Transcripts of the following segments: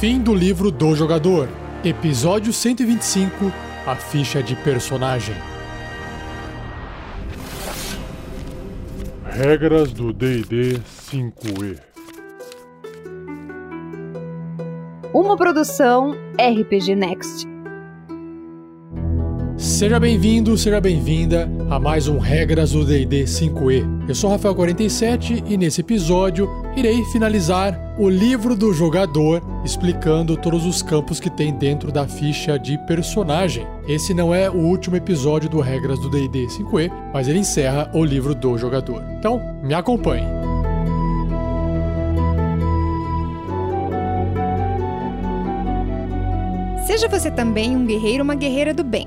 Fim do livro do jogador. Episódio 125 A ficha de personagem. Regras do DD 5E. Uma produção RPG Next. Seja bem-vindo, seja bem-vinda a mais um Regras do D&D 5e. Eu sou Rafael47 e nesse episódio irei finalizar o livro do jogador explicando todos os campos que tem dentro da ficha de personagem. Esse não é o último episódio do Regras do D&D 5e, mas ele encerra o livro do jogador. Então, me acompanhe. Seja você também um guerreiro ou uma guerreira do bem.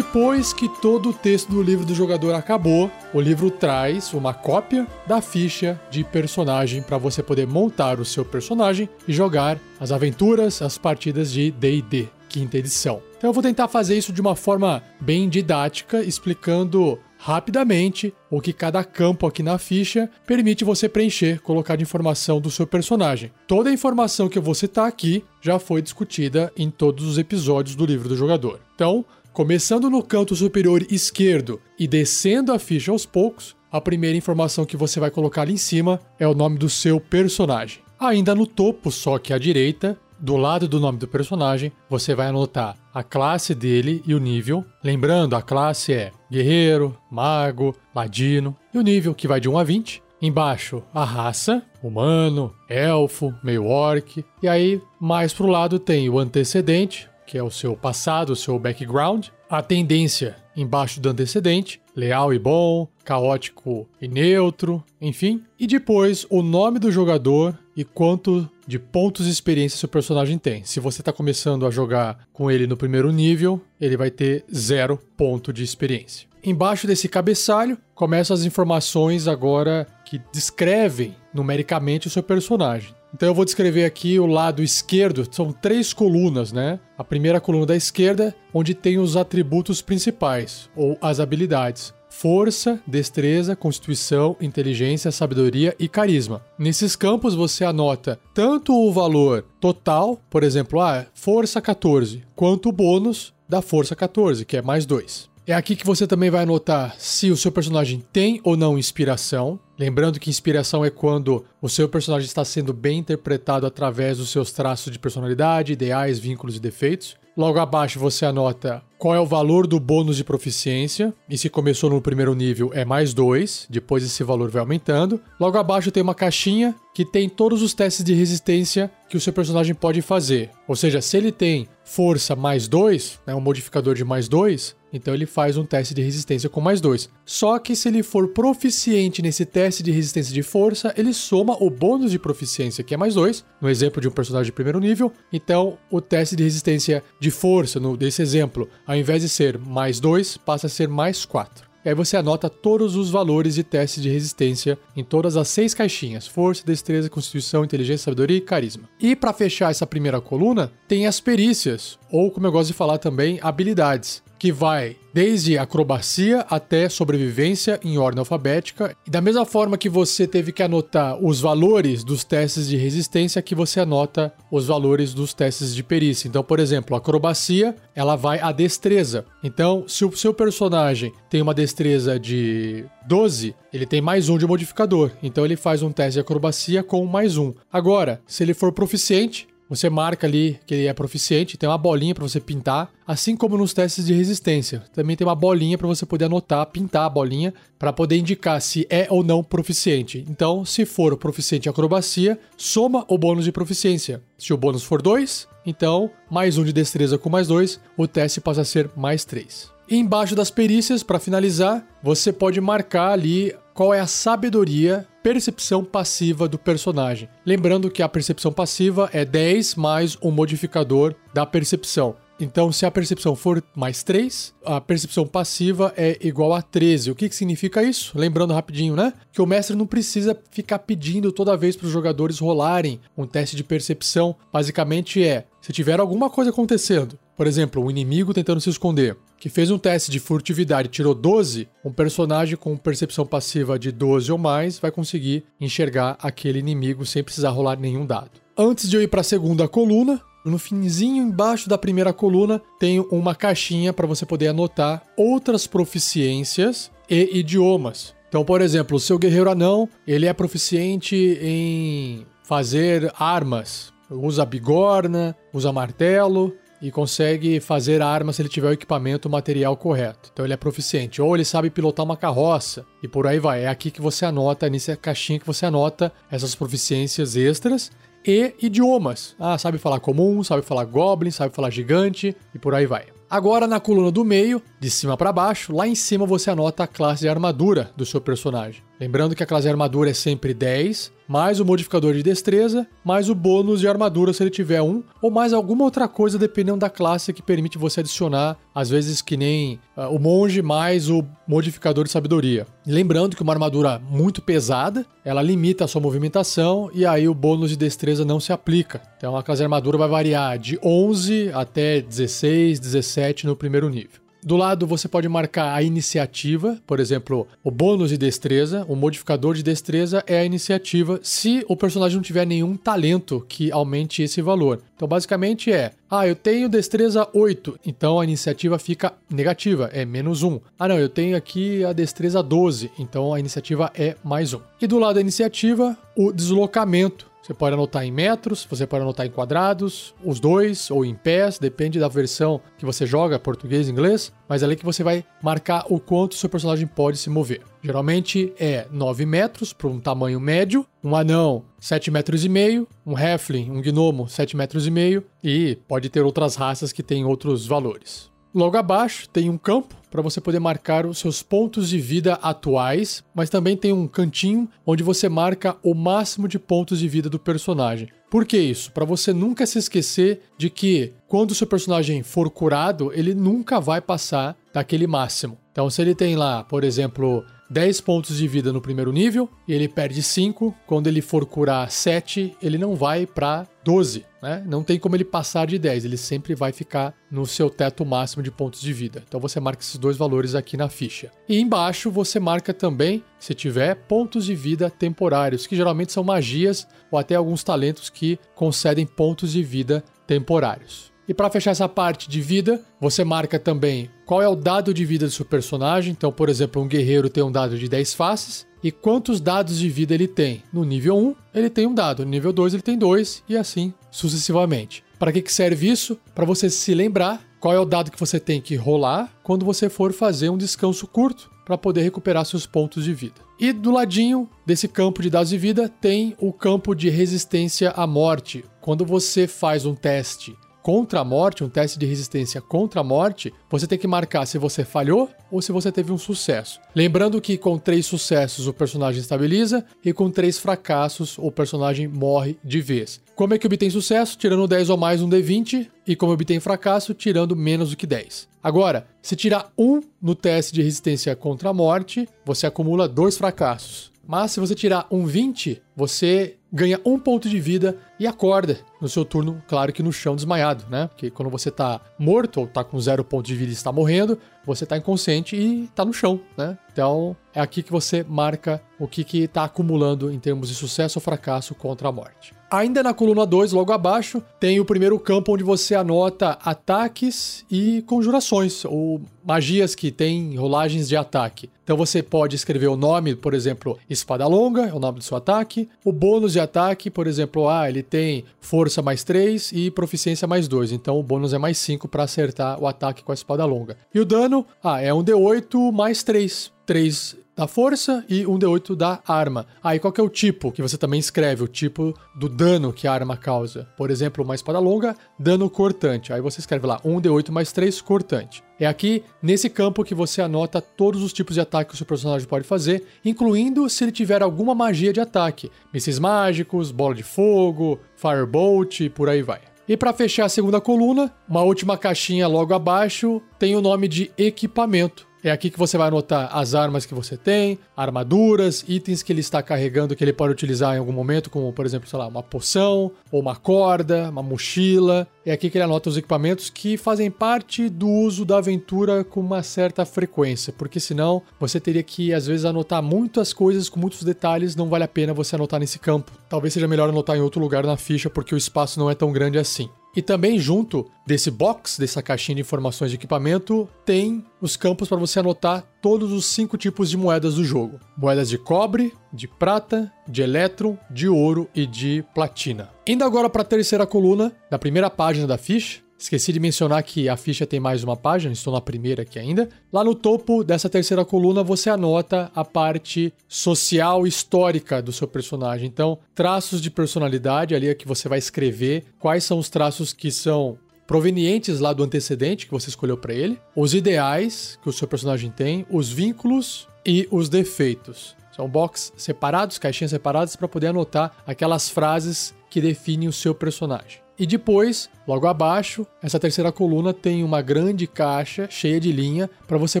Depois que todo o texto do livro do jogador acabou, o livro traz uma cópia da ficha de personagem para você poder montar o seu personagem e jogar as aventuras, as partidas de D&D, quinta edição. Então eu vou tentar fazer isso de uma forma bem didática, explicando rapidamente o que cada campo aqui na ficha permite você preencher, colocar de informação do seu personagem. Toda a informação que eu vou citar aqui já foi discutida em todos os episódios do livro do jogador. Então, Começando no canto superior esquerdo e descendo a ficha aos poucos, a primeira informação que você vai colocar ali em cima é o nome do seu personagem. Ainda no topo, só que à direita, do lado do nome do personagem, você vai anotar a classe dele e o nível. Lembrando, a classe é guerreiro, mago, ladino e o nível que vai de 1 a 20. Embaixo, a raça, humano, elfo, meio orc. E aí, mais pro lado tem o antecedente, que é o seu passado, o seu background, a tendência embaixo do antecedente, leal e bom, caótico e neutro, enfim, e depois o nome do jogador e quanto de pontos de experiência seu personagem tem. Se você está começando a jogar com ele no primeiro nível, ele vai ter zero ponto de experiência. Embaixo desse cabeçalho começam as informações agora que descrevem numericamente o seu personagem. Então eu vou descrever aqui o lado esquerdo, são três colunas, né? A primeira coluna da esquerda, onde tem os atributos principais, ou as habilidades. Força, destreza, constituição, inteligência, sabedoria e carisma. Nesses campos você anota tanto o valor total, por exemplo, ah, força 14, quanto o bônus da força 14, que é mais 2. É aqui que você também vai anotar se o seu personagem tem ou não inspiração. Lembrando que inspiração é quando o seu personagem está sendo bem interpretado através dos seus traços de personalidade, ideais, vínculos e defeitos. Logo abaixo você anota qual é o valor do bônus de proficiência, e se começou no primeiro nível é mais 2, depois esse valor vai aumentando. Logo abaixo tem uma caixinha que tem todos os testes de resistência que o seu personagem pode fazer. Ou seja, se ele tem força mais 2, né, um modificador de mais 2, então ele faz um teste de resistência com mais 2. Só que se ele for proficiente nesse teste de resistência de força, ele soma o bônus de proficiência, que é mais 2, no exemplo de um personagem de primeiro nível. Então, o teste de resistência de força, no, desse exemplo, ao invés de ser mais 2, passa a ser mais 4. E aí você anota todos os valores de teste de resistência em todas as seis caixinhas: força, destreza, constituição, inteligência, sabedoria e carisma. E para fechar essa primeira coluna, tem as perícias, ou como eu gosto de falar também, habilidades que vai desde acrobacia até sobrevivência em ordem alfabética. E da mesma forma que você teve que anotar os valores dos testes de resistência, que você anota os valores dos testes de perícia. Então, por exemplo, acrobacia, ela vai a destreza. Então, se o seu personagem tem uma destreza de 12, ele tem mais um de modificador. Então ele faz um teste de acrobacia com mais um. Agora, se ele for proficiente, você marca ali que ele é proficiente, tem uma bolinha para você pintar, assim como nos testes de resistência. Também tem uma bolinha para você poder anotar, pintar a bolinha para poder indicar se é ou não proficiente. Então, se for proficiente em acrobacia, soma o bônus de proficiência. Se o bônus for 2, então mais um de destreza com mais 2, o teste passa a ser mais 3. Embaixo das perícias, para finalizar, você pode marcar ali qual é a sabedoria, percepção passiva do personagem. Lembrando que a percepção passiva é 10 mais o modificador da percepção. Então, se a percepção for mais 3, a percepção passiva é igual a 13. O que, que significa isso? Lembrando rapidinho, né? Que o mestre não precisa ficar pedindo toda vez para os jogadores rolarem um teste de percepção. Basicamente é, se tiver alguma coisa acontecendo, por exemplo, um inimigo tentando se esconder, que fez um teste de furtividade e tirou 12, um personagem com percepção passiva de 12 ou mais vai conseguir enxergar aquele inimigo sem precisar rolar nenhum dado. Antes de eu ir para a segunda coluna, no finzinho embaixo da primeira coluna tem uma caixinha para você poder anotar outras proficiências e idiomas. Então, por exemplo, o seu guerreiro anão, ele é proficiente em fazer armas. Usa bigorna, usa martelo e consegue fazer armas se ele tiver o equipamento, o material correto. Então ele é proficiente. Ou ele sabe pilotar uma carroça e por aí vai. É aqui que você anota, nessa caixinha que você anota essas proficiências extras e idiomas. Ah, sabe falar comum, sabe falar goblin, sabe falar gigante e por aí vai. Agora na coluna do meio, de cima para baixo, lá em cima você anota a classe de armadura do seu personagem. Lembrando que a classe de armadura é sempre 10, mais o modificador de destreza, mais o bônus de armadura se ele tiver um, ou mais alguma outra coisa dependendo da classe que permite você adicionar, às vezes que nem uh, o monge mais o modificador de sabedoria. Lembrando que uma armadura muito pesada, ela limita a sua movimentação e aí o bônus de destreza não se aplica. Então a classe de armadura vai variar de 11 até 16, 17 no primeiro nível. Do lado você pode marcar a iniciativa, por exemplo, o bônus de destreza, o modificador de destreza é a iniciativa, se o personagem não tiver nenhum talento que aumente esse valor. Então basicamente é, ah, eu tenho destreza 8, então a iniciativa fica negativa, é menos 1. Ah não, eu tenho aqui a destreza 12, então a iniciativa é mais 1. E do lado da iniciativa, o deslocamento. Você pode anotar em metros, você pode anotar em quadrados, os dois, ou em pés, depende da versão que você joga, português, inglês, mas é ali que você vai marcar o quanto seu personagem pode se mover. Geralmente é 9 metros para um tamanho médio, um anão 7 metros e meio, um halfling, um gnomo 7 metros e meio, e pode ter outras raças que têm outros valores. Logo abaixo tem um campo para você poder marcar os seus pontos de vida atuais, mas também tem um cantinho onde você marca o máximo de pontos de vida do personagem. Por que isso? Para você nunca se esquecer de que quando o seu personagem for curado, ele nunca vai passar daquele máximo. Então, se ele tem lá, por exemplo, 10 pontos de vida no primeiro nível e ele perde 5. Quando ele for curar 7, ele não vai para 12, né? Não tem como ele passar de 10, ele sempre vai ficar no seu teto máximo de pontos de vida. Então você marca esses dois valores aqui na ficha. E embaixo você marca também, se tiver, pontos de vida temporários, que geralmente são magias ou até alguns talentos que concedem pontos de vida temporários. E para fechar essa parte de vida, você marca também qual é o dado de vida do seu personagem. Então, por exemplo, um guerreiro tem um dado de 10 faces. E quantos dados de vida ele tem? No nível 1, ele tem um dado. No nível 2, ele tem dois. E assim sucessivamente. Para que, que serve isso? Para você se lembrar qual é o dado que você tem que rolar quando você for fazer um descanso curto para poder recuperar seus pontos de vida. E do ladinho desse campo de dados de vida tem o campo de resistência à morte. Quando você faz um teste contra a morte, um teste de resistência contra a morte, você tem que marcar se você falhou ou se você teve um sucesso. Lembrando que com três sucessos o personagem estabiliza e com três fracassos o personagem morre de vez. Como é que obtém sucesso? Tirando 10 ou mais um D20 e como obtém fracasso? Tirando menos do que 10. Agora, se tirar um no teste de resistência contra a morte, você acumula dois fracassos. Mas se você tirar um 20, você ganha um ponto de vida e acorda no seu turno, claro que no chão desmaiado, né? Porque quando você tá morto ou tá com zero ponto de vida e está morrendo, você tá inconsciente e tá no chão, né? Então é aqui que você marca o que que tá acumulando em termos de sucesso ou fracasso contra a morte. Ainda na coluna 2, logo abaixo, tem o primeiro campo onde você anota ataques e conjurações, ou magias que têm rolagens de ataque. Então você pode escrever o nome, por exemplo, espada longa, é o nome do seu ataque. O bônus de ataque, por exemplo, ah, ele tem força mais 3 e proficiência mais 2. Então o bônus é mais 5 para acertar o ataque com a espada longa. E o dano, ah, é um D8 mais 3. 3 da força e um D8 da arma. Aí qual que é o tipo que você também escreve? O tipo do dano que a arma causa. Por exemplo, uma espada longa, dano cortante. Aí você escreve lá um D8 mais 3 cortante. É aqui, nesse campo, que você anota todos os tipos de ataque que o seu personagem pode fazer, incluindo se ele tiver alguma magia de ataque. Mísseis mágicos, bola de fogo, firebolt e por aí vai. E para fechar a segunda coluna, uma última caixinha logo abaixo tem o nome de equipamento. É aqui que você vai anotar as armas que você tem, armaduras, itens que ele está carregando que ele pode utilizar em algum momento, como por exemplo, sei lá, uma poção, ou uma corda, uma mochila. É aqui que ele anota os equipamentos que fazem parte do uso da aventura com uma certa frequência, porque senão você teria que às vezes anotar muitas coisas com muitos detalhes, não vale a pena você anotar nesse campo. Talvez seja melhor anotar em outro lugar na ficha, porque o espaço não é tão grande assim. E também junto desse box, dessa caixinha de informações de equipamento, tem os campos para você anotar todos os cinco tipos de moedas do jogo: moedas de cobre, de prata, de elétron, de ouro e de platina. Indo agora para a terceira coluna da primeira página da ficha, Esqueci de mencionar que a ficha tem mais uma página, estou na primeira aqui ainda. Lá no topo dessa terceira coluna você anota a parte social histórica do seu personagem. Então, traços de personalidade ali é que você vai escrever quais são os traços que são provenientes lá do antecedente que você escolheu para ele, os ideais que o seu personagem tem, os vínculos e os defeitos. São box separados, caixinhas separadas para poder anotar aquelas frases que definem o seu personagem. E depois, logo abaixo, essa terceira coluna tem uma grande caixa cheia de linha para você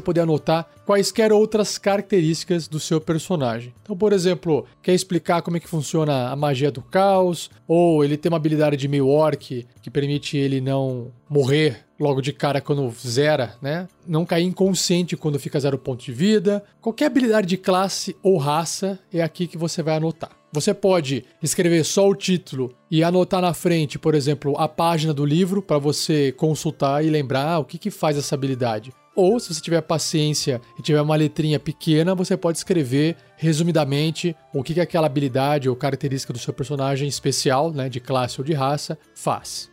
poder anotar quaisquer outras características do seu personagem. Então, por exemplo, quer explicar como é que funciona a magia do caos, ou ele tem uma habilidade de meio orc que permite ele não morrer logo de cara quando zera, né? Não cair inconsciente quando fica zero ponto de vida. Qualquer habilidade de classe ou raça é aqui que você vai anotar. Você pode escrever só o título e anotar na frente, por exemplo, a página do livro para você consultar e lembrar ah, o que, que faz essa habilidade. Ou, se você tiver paciência e tiver uma letrinha pequena, você pode escrever resumidamente o que, que aquela habilidade ou característica do seu personagem especial, né, de classe ou de raça, faz.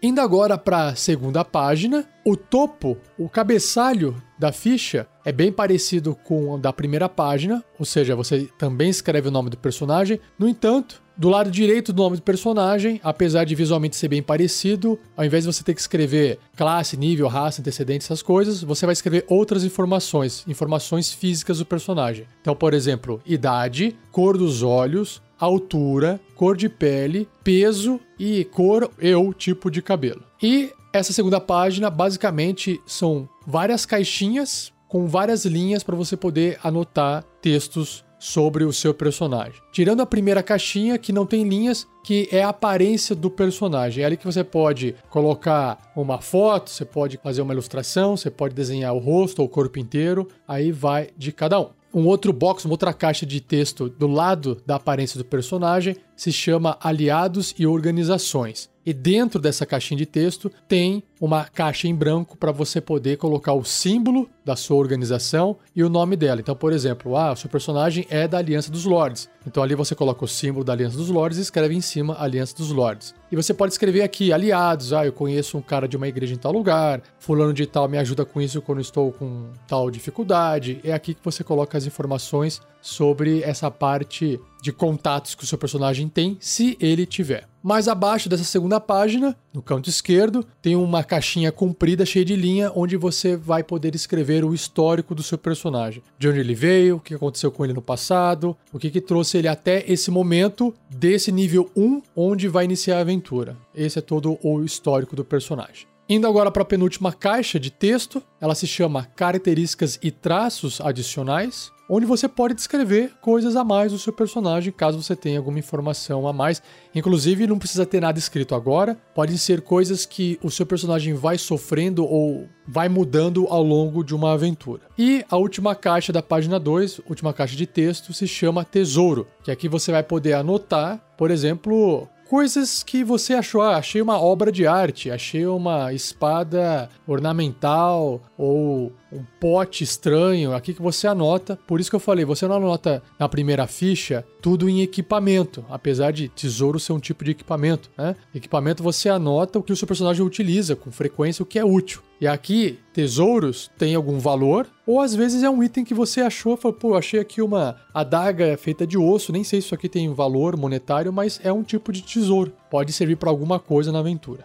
Indo agora para a segunda página, o topo, o cabeçalho da ficha é bem parecido com o da primeira página, ou seja, você também escreve o nome do personagem. No entanto, do lado direito do nome do personagem, apesar de visualmente ser bem parecido, ao invés de você ter que escrever classe, nível, raça, antecedentes, essas coisas, você vai escrever outras informações, informações físicas do personagem. Então, por exemplo, idade, cor dos olhos, altura, cor de pele, peso e cor ou tipo de cabelo. E essa segunda página basicamente são várias caixinhas com várias linhas para você poder anotar textos sobre o seu personagem. Tirando a primeira caixinha que não tem linhas, que é a aparência do personagem. É ali que você pode colocar uma foto, você pode fazer uma ilustração, você pode desenhar o rosto ou o corpo inteiro, aí vai de cada um um outro box, uma outra caixa de texto do lado da aparência do personagem se chama Aliados e Organizações. E dentro dessa caixinha de texto tem uma caixa em branco para você poder colocar o símbolo da sua organização e o nome dela. Então, por exemplo, ah, o seu personagem é da Aliança dos Lords. Então ali você coloca o símbolo da Aliança dos Lords e escreve em cima Aliança dos Lords. E você pode escrever aqui aliados, ah, eu conheço um cara de uma igreja em tal lugar, fulano de tal me ajuda com isso quando estou com tal dificuldade. É aqui que você coloca as informações sobre essa parte de contatos que o seu personagem tem, se ele tiver. Mais abaixo dessa segunda página, no canto esquerdo, tem uma caixinha comprida cheia de linha onde você vai poder escrever o histórico do seu personagem. De onde ele veio, o que aconteceu com ele no passado, o que, que trouxe ele até esse momento desse nível 1 onde vai iniciar a aventura. Esse é todo o histórico do personagem. Indo agora para a penúltima caixa de texto, ela se chama Características e Traços Adicionais onde você pode descrever coisas a mais do seu personagem, caso você tenha alguma informação a mais. Inclusive, não precisa ter nada escrito agora, podem ser coisas que o seu personagem vai sofrendo ou vai mudando ao longo de uma aventura. E a última caixa da página 2, última caixa de texto, se chama Tesouro, que aqui você vai poder anotar, por exemplo, coisas que você achou, ah, achei uma obra de arte, achei uma espada ornamental ou um pote estranho aqui que você anota. Por isso que eu falei, você não anota na primeira ficha tudo em equipamento, apesar de tesouro ser um tipo de equipamento, né? Equipamento você anota o que o seu personagem utiliza com frequência, o que é útil. E aqui, tesouros tem algum valor, ou às vezes é um item que você achou, falou, pô, achei aqui uma adaga feita de osso, nem sei se isso aqui tem valor monetário, mas é um tipo de tesouro. Pode servir para alguma coisa na aventura.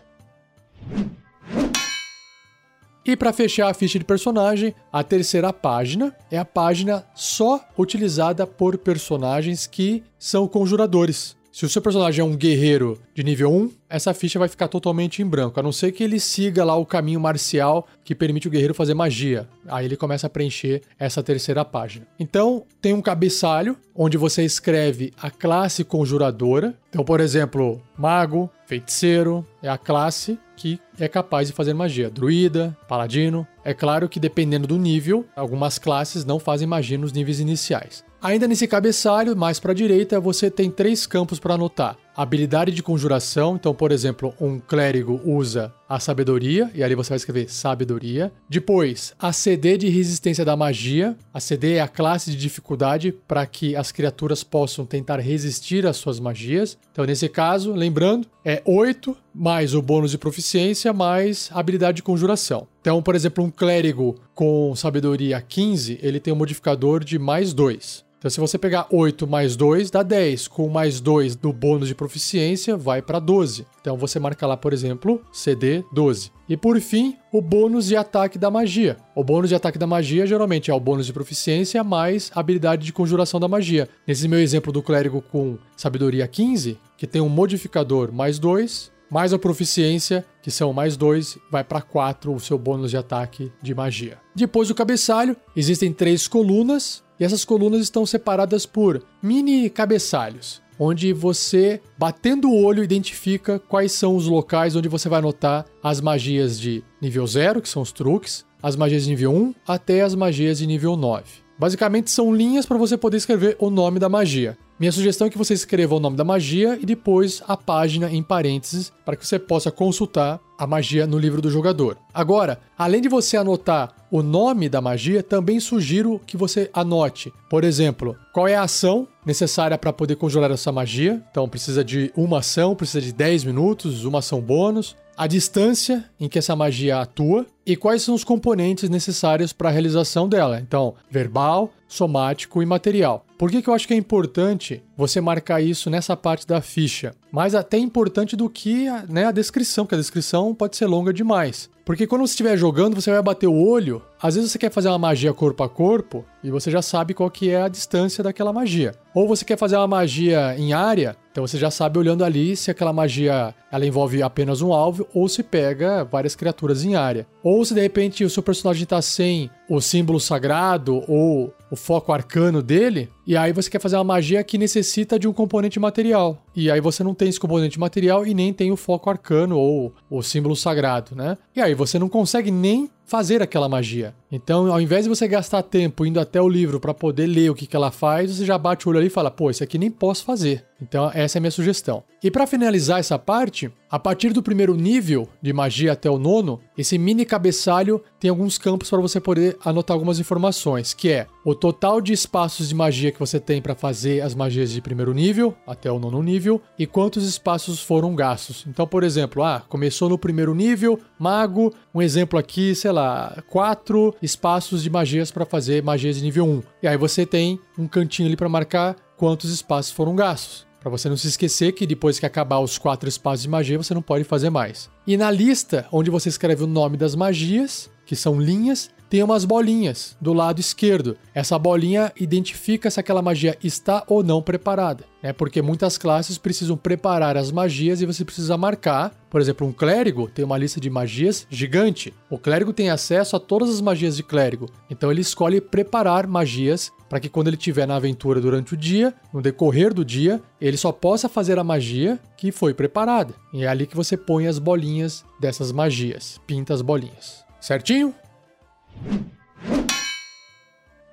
E para fechar a ficha de personagem, a terceira página é a página só utilizada por personagens que são conjuradores. Se o seu personagem é um guerreiro de nível 1, essa ficha vai ficar totalmente em branco, a não ser que ele siga lá o caminho marcial que permite o guerreiro fazer magia. Aí ele começa a preencher essa terceira página. Então, tem um cabeçalho onde você escreve a classe conjuradora. Então, por exemplo, mago, feiticeiro é a classe que é capaz de fazer magia. Druida, paladino. É claro que dependendo do nível, algumas classes não fazem magia nos níveis iniciais. Ainda nesse cabeçalho, mais para a direita, você tem três campos para anotar habilidade de conjuração. Então, por exemplo, um clérigo usa a sabedoria, e ali você vai escrever sabedoria. Depois, a CD de resistência da magia. A CD é a classe de dificuldade para que as criaturas possam tentar resistir às suas magias. Então, nesse caso, lembrando, é 8 mais o bônus de proficiência mais habilidade de conjuração. Então, por exemplo, um clérigo com sabedoria 15, ele tem um modificador de mais 2. Então, se você pegar 8 mais 2, dá 10. Com mais 2 do bônus de proficiência, vai para 12. Então, você marca lá, por exemplo, CD 12. E por fim, o bônus de ataque da magia. O bônus de ataque da magia geralmente é o bônus de proficiência mais habilidade de conjuração da magia. Nesse meu exemplo do clérigo com sabedoria 15, que tem um modificador mais 2, mais a proficiência, que são mais 2, vai para 4 o seu bônus de ataque de magia. Depois do cabeçalho, existem três colunas e essas colunas estão separadas por mini cabeçalhos, onde você, batendo o olho, identifica quais são os locais onde você vai anotar as magias de nível 0, que são os truques, as magias de nível 1 até as magias de nível 9. Basicamente são linhas para você poder escrever o nome da magia. Minha sugestão é que você escreva o nome da magia e depois a página em parênteses para que você possa consultar a magia no livro do jogador. Agora, além de você anotar o nome da magia, também sugiro que você anote, por exemplo, qual é a ação necessária para poder conjurar essa magia. Então, precisa de uma ação, precisa de 10 minutos, uma ação bônus a distância em que essa magia atua e quais são os componentes necessários para a realização dela. Então, verbal, somático e material. Por que, que eu acho que é importante você marcar isso nessa parte da ficha? Mais até importante do que né, a descrição, porque a descrição pode ser longa demais. Porque quando você estiver jogando, você vai bater o olho. Às vezes você quer fazer uma magia corpo a corpo e você já sabe qual que é a distância daquela magia. Ou você quer fazer uma magia em área, então você já sabe olhando ali se aquela magia ela envolve apenas um alvo ou se pega várias criaturas em área. Ou se de repente o seu personagem está sem o símbolo sagrado ou o foco arcano dele, e aí você quer fazer uma magia que necessita de um componente material. E aí você não tem esse componente material e nem tem o foco arcano ou o símbolo sagrado, né? E aí você não consegue nem fazer aquela magia. Então, ao invés de você gastar tempo indo até o livro para poder ler o que, que ela faz, você já bate o olho ali e fala: pô, isso aqui nem posso fazer. Então, essa é a minha sugestão. E para finalizar essa parte, a partir do primeiro nível de magia até o nono, esse mini cabeçalho tem alguns campos para você poder anotar algumas informações, que é o total de espaços de magia que você tem para fazer as magias de primeiro nível até o nono nível e quantos espaços foram gastos. Então, por exemplo, ah, começou no primeiro nível, mago, um exemplo aqui, sei lá, quatro espaços de magias para fazer magias de nível 1. E aí você tem um cantinho ali para marcar quantos espaços foram gastos. Para você não se esquecer que depois que acabar os quatro espaços de magia, você não pode fazer mais. E na lista, onde você escreve o nome das magias, que são linhas, tem umas bolinhas do lado esquerdo. Essa bolinha identifica se aquela magia está ou não preparada, né? Porque muitas classes precisam preparar as magias e você precisa marcar. Por exemplo, um clérigo tem uma lista de magias gigante. O clérigo tem acesso a todas as magias de clérigo, então ele escolhe preparar magias para que quando ele estiver na aventura durante o dia, no decorrer do dia, ele só possa fazer a magia que foi preparada. E é ali que você põe as bolinhas dessas magias, pinta as bolinhas. Certinho?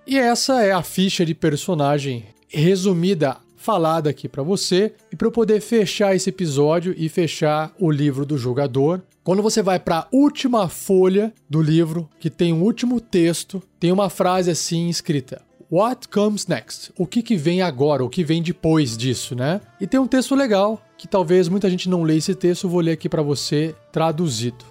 E essa é a ficha de personagem resumida falada aqui para você e para eu poder fechar esse episódio e fechar o livro do jogador. Quando você vai para a última folha do livro, que tem um último texto, tem uma frase assim escrita: What comes next? O que, que vem agora? O que vem depois disso, né? E tem um texto legal que talvez muita gente não leia esse texto, eu vou ler aqui para você traduzido.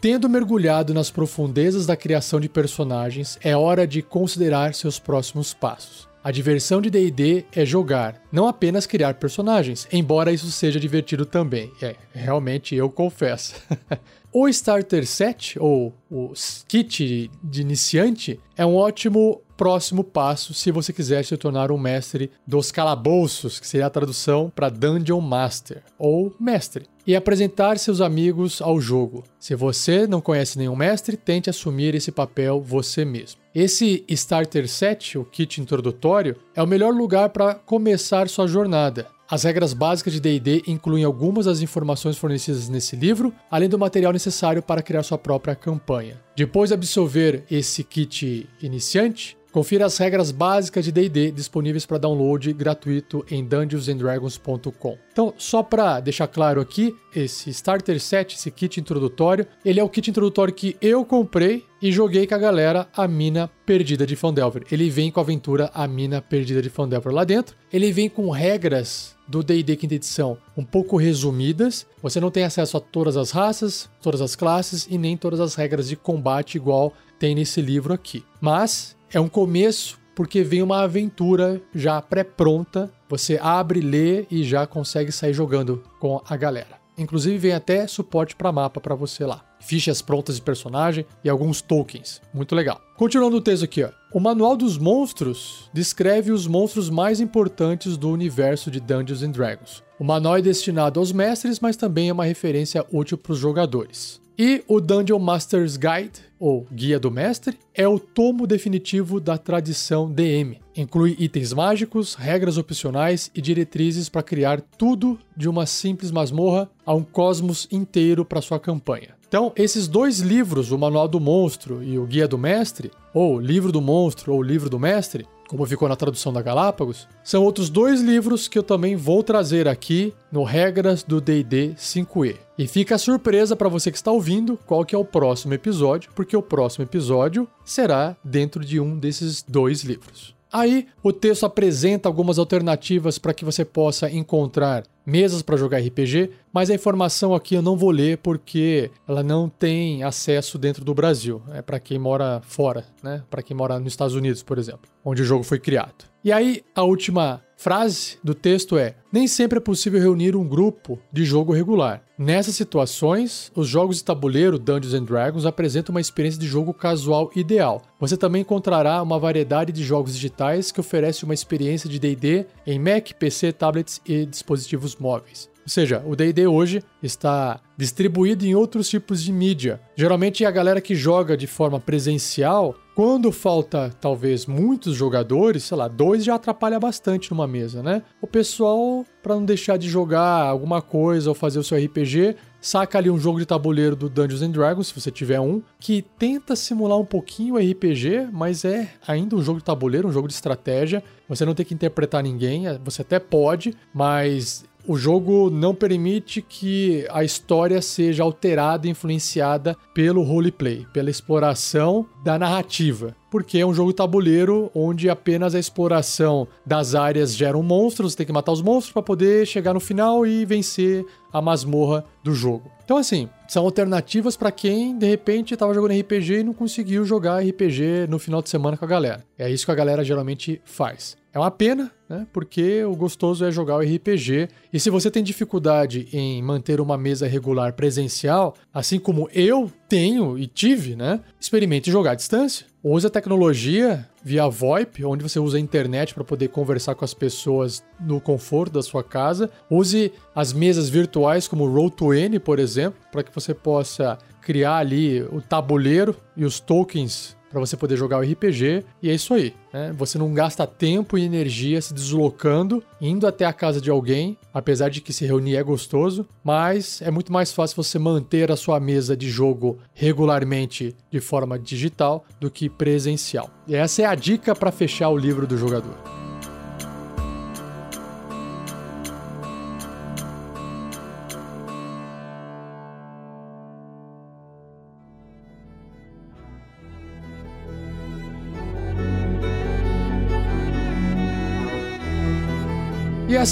Tendo mergulhado nas profundezas da criação de personagens, é hora de considerar seus próximos passos. A diversão de D&D é jogar, não apenas criar personagens, embora isso seja divertido também. É, realmente eu confesso. o Starter Set, ou o kit de iniciante, é um ótimo próximo passo se você quiser se tornar um mestre dos calabouços, que seria a tradução para Dungeon Master ou mestre, e apresentar seus amigos ao jogo. Se você não conhece nenhum mestre, tente assumir esse papel você mesmo. Esse Starter Set, o kit introdutório, é o melhor lugar para começar sua jornada. As regras básicas de D&D incluem algumas das informações fornecidas nesse livro, além do material necessário para criar sua própria campanha. Depois de absorver esse kit iniciante, Confira as regras básicas de D&D disponíveis para download gratuito em dungeonsanddragons.com. Então, só para deixar claro aqui, esse Starter Set, esse kit introdutório, ele é o kit introdutório que eu comprei e joguei com a galera a Mina Perdida de Fandelver. Ele vem com a aventura A Mina Perdida de Fandelver lá dentro. Ele vem com regras do D&D quinta edição um pouco resumidas. Você não tem acesso a todas as raças, todas as classes e nem todas as regras de combate igual tem nesse livro aqui. Mas é um começo porque vem uma aventura já pré-pronta. Você abre, lê e já consegue sair jogando com a galera. Inclusive vem até suporte para mapa para você lá. Fichas prontas de personagem e alguns tokens. Muito legal. Continuando o texto aqui, ó. O Manual dos Monstros descreve os monstros mais importantes do universo de Dungeons and Dragons. O manual é destinado aos mestres, mas também é uma referência útil para os jogadores. E o Dungeon Master's Guide, ou Guia do Mestre, é o tomo definitivo da tradição DM. Inclui itens mágicos, regras opcionais e diretrizes para criar tudo de uma simples masmorra a um cosmos inteiro para sua campanha. Então, esses dois livros, o Manual do Monstro e o Guia do Mestre, ou Livro do Monstro ou Livro do Mestre, como ficou na tradução da Galápagos, são outros dois livros que eu também vou trazer aqui no Regras do D&D 5e. E fica a surpresa para você que está ouvindo qual que é o próximo episódio, porque o próximo episódio será dentro de um desses dois livros. Aí o texto apresenta algumas alternativas para que você possa encontrar mesas para jogar RPG, mas a informação aqui eu não vou ler porque ela não tem acesso dentro do Brasil. É para quem mora fora, né? Para quem mora nos Estados Unidos, por exemplo, onde o jogo foi criado. E aí a última frase do texto é: Nem sempre é possível reunir um grupo de jogo regular. Nessas situações, os jogos de tabuleiro Dungeons and Dragons apresentam uma experiência de jogo casual ideal. Você também encontrará uma variedade de jogos digitais que oferece uma experiência de D&D em Mac, PC, tablets e dispositivos móveis. Ou seja, o D&D hoje está distribuído em outros tipos de mídia. Geralmente a galera que joga de forma presencial, quando falta talvez muitos jogadores, sei lá, dois já atrapalha bastante numa mesa, né? O pessoal, para não deixar de jogar alguma coisa ou fazer o seu RPG, saca ali um jogo de tabuleiro do Dungeons and Dragons, se você tiver um, que tenta simular um pouquinho o RPG, mas é ainda um jogo de tabuleiro, um jogo de estratégia. Você não tem que interpretar ninguém, você até pode, mas o jogo não permite que a história seja alterada influenciada pelo roleplay, pela exploração da narrativa. Porque é um jogo tabuleiro onde apenas a exploração das áreas gera um monstro, você tem que matar os monstros para poder chegar no final e vencer a masmorra do jogo. Então, assim, são alternativas para quem de repente estava jogando RPG e não conseguiu jogar RPG no final de semana com a galera. É isso que a galera geralmente faz. É uma pena, né? Porque o gostoso é jogar o RPG. E se você tem dificuldade em manter uma mesa regular presencial, assim como eu tenho e tive, né? Experimente jogar à distância. Use a tecnologia via VoIP, onde você usa a internet para poder conversar com as pessoas no conforto da sua casa. Use as mesas virtuais como Roll20, por exemplo, para que você possa criar ali o tabuleiro e os tokens para você poder jogar o RPG. E é isso aí. Né? Você não gasta tempo e energia se deslocando, indo até a casa de alguém, apesar de que se reunir é gostoso, mas é muito mais fácil você manter a sua mesa de jogo regularmente de forma digital do que presencial. E essa é a dica para fechar o livro do jogador.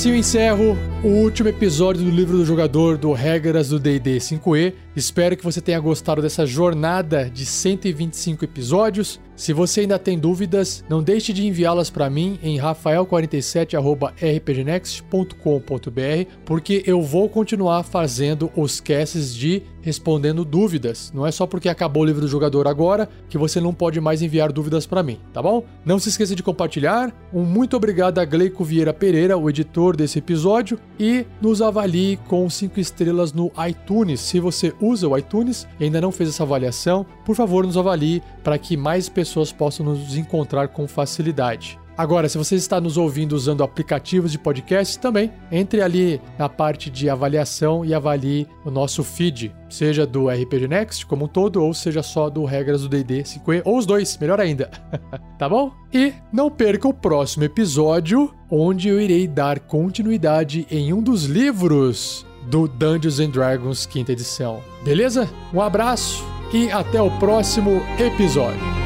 Assim eu encerro o último episódio do livro do jogador do Regras do D&D 5e. Espero que você tenha gostado dessa jornada de 125 episódios. Se você ainda tem dúvidas, não deixe de enviá-las para mim em rafael47@rpgnext.com.br, porque eu vou continuar fazendo os casts de respondendo dúvidas. Não é só porque acabou o livro do jogador agora que você não pode mais enviar dúvidas para mim, tá bom? Não se esqueça de compartilhar. Um muito obrigado a Gleico Vieira Pereira, o editor desse episódio, e nos avalie com 5 estrelas no iTunes. Se você usa o iTunes e ainda não fez essa avaliação, por favor, nos avalie para que mais pessoas possam nos encontrar com facilidade. Agora, se você está nos ouvindo usando aplicativos de podcast, também entre ali na parte de avaliação e avalie o nosso feed, seja do RPG Next como um todo, ou seja só do Regras do D&D 5e, ou os dois, melhor ainda. tá bom? E não perca o próximo episódio, onde eu irei dar continuidade em um dos livros do Dungeons and Dragons quinta edição. Beleza? Um abraço e até o próximo episódio.